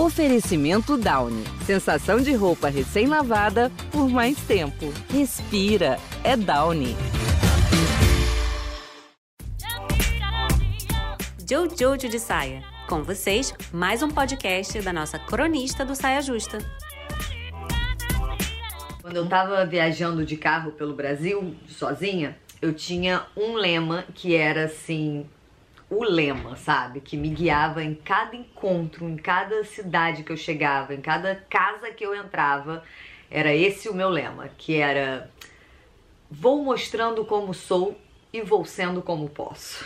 Oferecimento Downy. Sensação de roupa recém-lavada por mais tempo. Respira. É Downy. Jojo de Saia. Com vocês, mais um podcast da nossa cronista do Saia Justa. Quando eu tava viajando de carro pelo Brasil, sozinha, eu tinha um lema que era assim, o lema, sabe? Que me guiava em cada encontro, em cada cidade que eu chegava, em cada casa que eu entrava. Era esse o meu lema, que era vou mostrando como sou e vou sendo como posso.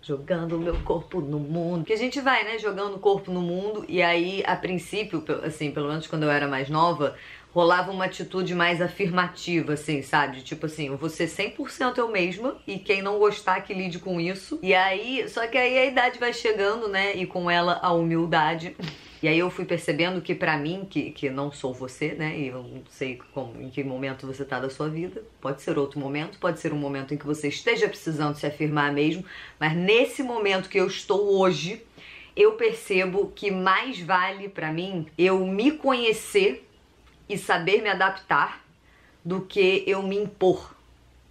Jogando o meu corpo no mundo. Que a gente vai, né? Jogando o corpo no mundo. E aí, a princípio, assim, pelo menos quando eu era mais nova, rolava uma atitude mais afirmativa, assim, sabe? Tipo assim, eu vou ser 100% eu mesma e quem não gostar que lide com isso. E aí, só que aí a idade vai chegando, né? E com ela a humildade. E aí eu fui percebendo que para mim, que, que não sou você, né? E eu não sei como, em que momento você tá da sua vida. Pode ser outro momento, pode ser um momento em que você esteja precisando se afirmar mesmo. Mas nesse momento que eu estou hoje, eu percebo que mais vale para mim eu me conhecer e saber me adaptar do que eu me impor.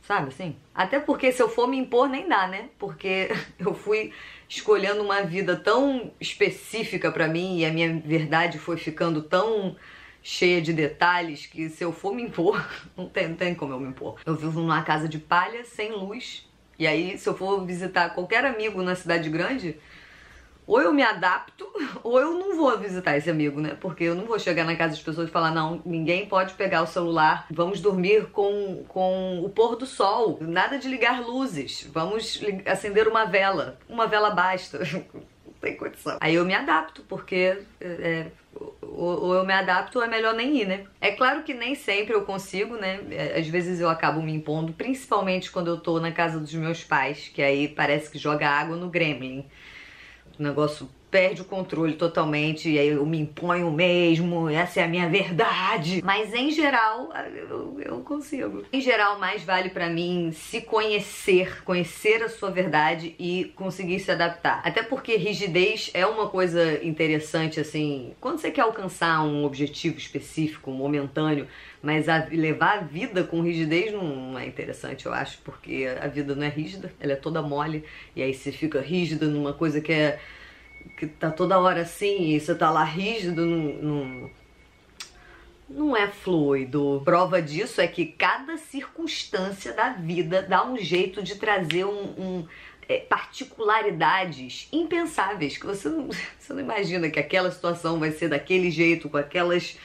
Sabe assim? Até porque se eu for me impor, nem dá, né? Porque eu fui escolhendo uma vida tão específica para mim e a minha verdade foi ficando tão cheia de detalhes que se eu for me impor, não tem, não tem como eu me impor. Eu vivo numa casa de palha, sem luz, e aí se eu for visitar qualquer amigo na cidade grande, ou eu me adapto, ou eu não vou visitar esse amigo, né? Porque eu não vou chegar na casa das pessoas e falar, não, ninguém pode pegar o celular, vamos dormir com, com o pôr do sol, nada de ligar luzes, vamos acender uma vela, uma vela basta. não tem condição. Aí eu me adapto, porque é, ou eu me adapto ou é melhor nem ir, né? É claro que nem sempre eu consigo, né? É, às vezes eu acabo me impondo, principalmente quando eu tô na casa dos meus pais, que aí parece que joga água no gremlin. Negócio perde o controle totalmente e aí eu me imponho mesmo, essa é a minha verdade. Mas em geral, eu, eu consigo. Em geral, mais vale para mim se conhecer, conhecer a sua verdade e conseguir se adaptar. Até porque rigidez é uma coisa interessante, assim, quando você quer alcançar um objetivo específico, momentâneo, mas a, levar a vida com rigidez não é interessante, eu acho, porque a vida não é rígida, ela é toda mole, e aí você fica rígida numa coisa que é que tá toda hora assim e você tá lá rígido, não, não é fluido. Prova disso é que cada circunstância da vida dá um jeito de trazer um, um é, particularidades impensáveis que você não, você não imagina que aquela situação vai ser daquele jeito, com aquelas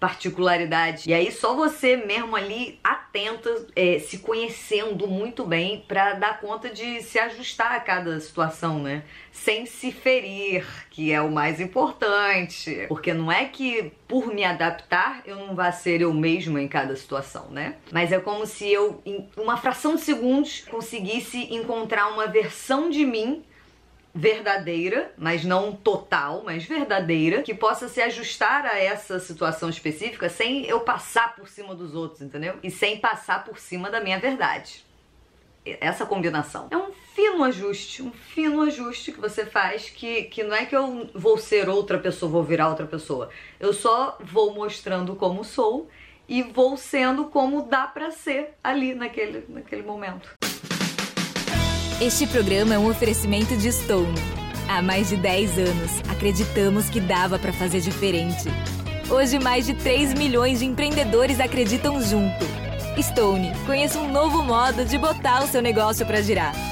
particularidade. E aí só você mesmo ali atenta, é, se conhecendo muito bem para dar conta de se ajustar a cada situação, né? Sem se ferir, que é o mais importante. Porque não é que por me adaptar eu não vá ser eu mesma em cada situação, né? Mas é como se eu, em uma fração de segundos, conseguisse encontrar uma versão de mim verdadeira, mas não total, mas verdadeira, que possa se ajustar a essa situação específica sem eu passar por cima dos outros, entendeu? E sem passar por cima da minha verdade. Essa combinação. É um fino ajuste, um fino ajuste que você faz que, que não é que eu vou ser outra pessoa, vou virar outra pessoa. Eu só vou mostrando como sou e vou sendo como dá para ser ali naquele, naquele momento. Este programa é um oferecimento de Stone. Há mais de 10 anos, acreditamos que dava para fazer diferente. Hoje, mais de 3 milhões de empreendedores acreditam junto. Stone, conheça um novo modo de botar o seu negócio para girar.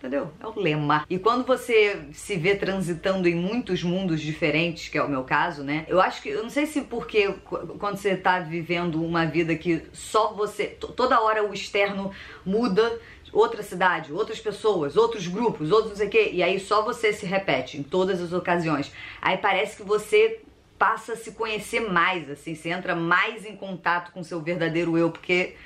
Entendeu? É o lema. E quando você se vê transitando em muitos mundos diferentes, que é o meu caso, né? Eu acho que, eu não sei se porque quando você tá vivendo uma vida que só você, toda hora o externo muda, outra cidade, outras pessoas, outros grupos, outros não sei o quê, e aí só você se repete em todas as ocasiões. Aí parece que você passa a se conhecer mais, assim, você entra mais em contato com seu verdadeiro eu, porque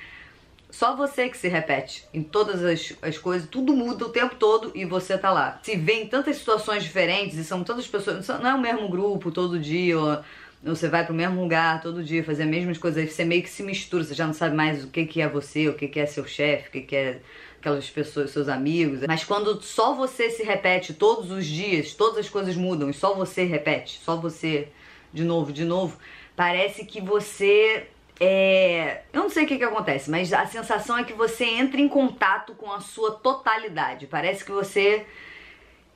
só você que se repete em todas as, as coisas, tudo muda o tempo todo e você tá lá. Se vê em tantas situações diferentes e são tantas pessoas, não é o mesmo grupo todo dia, ou, você vai pro mesmo lugar todo dia fazer as mesmas coisas, aí você meio que se mistura, você já não sabe mais o que, que é você, o que, que é seu chefe, o que, que é aquelas pessoas, seus amigos. Mas quando só você se repete todos os dias, todas as coisas mudam e só você repete, só você de novo, de novo, parece que você é, eu não sei o que, que acontece, mas a sensação é que você entra em contato com a sua totalidade. Parece que você,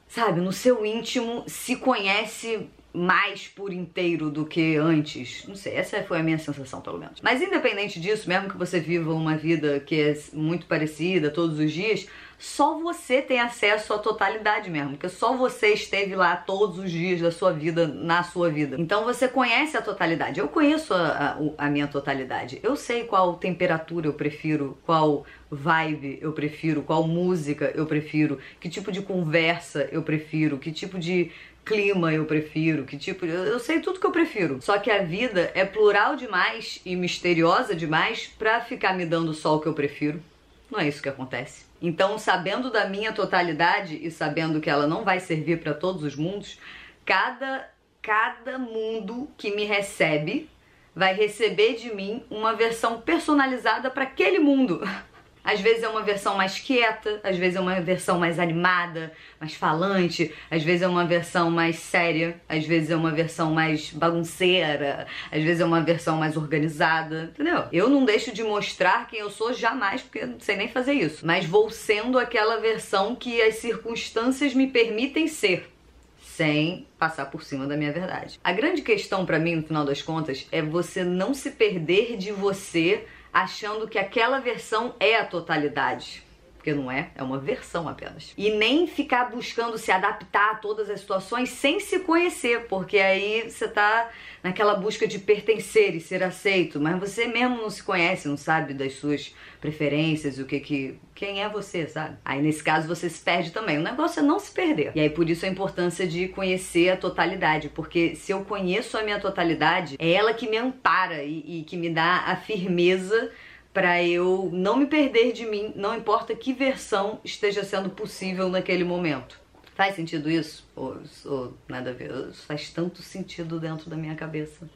sabe, no seu íntimo se conhece mais por inteiro do que antes. Não sei, essa foi a minha sensação, pelo menos. Mas independente disso, mesmo que você viva uma vida que é muito parecida todos os dias, só você tem acesso à totalidade mesmo, porque só você esteve lá todos os dias da sua vida, na sua vida. Então você conhece a totalidade. Eu conheço a, a, a minha totalidade. Eu sei qual temperatura eu prefiro, qual vibe eu prefiro, qual música eu prefiro, que tipo de conversa eu prefiro, que tipo de clima eu prefiro, que tipo. Eu sei tudo que eu prefiro. Só que a vida é plural demais e misteriosa demais pra ficar me dando só o que eu prefiro. Não é isso que acontece. Então, sabendo da minha totalidade e sabendo que ela não vai servir para todos os mundos, cada cada mundo que me recebe vai receber de mim uma versão personalizada para aquele mundo. Às vezes é uma versão mais quieta, às vezes é uma versão mais animada, mais falante, às vezes é uma versão mais séria, às vezes é uma versão mais bagunceira, às vezes é uma versão mais organizada, entendeu? Eu não deixo de mostrar quem eu sou jamais, porque eu não sei nem fazer isso, mas vou sendo aquela versão que as circunstâncias me permitem ser sem passar por cima da minha verdade. A grande questão para mim, no final das contas, é você não se perder de você achando que aquela versão é a totalidade. Porque não é, é uma versão apenas. E nem ficar buscando se adaptar a todas as situações sem se conhecer, porque aí você tá naquela busca de pertencer e ser aceito, mas você mesmo não se conhece, não sabe das suas preferências, o que que quem é você, sabe? Aí nesse caso você se perde também. O negócio é não se perder. E aí por isso a importância de conhecer a totalidade, porque se eu conheço a minha totalidade, é ela que me ampara e, e que me dá a firmeza para eu não me perder de mim, não importa que versão esteja sendo possível naquele momento. Faz sentido isso? Ou, ou nada a ver? Faz tanto sentido dentro da minha cabeça.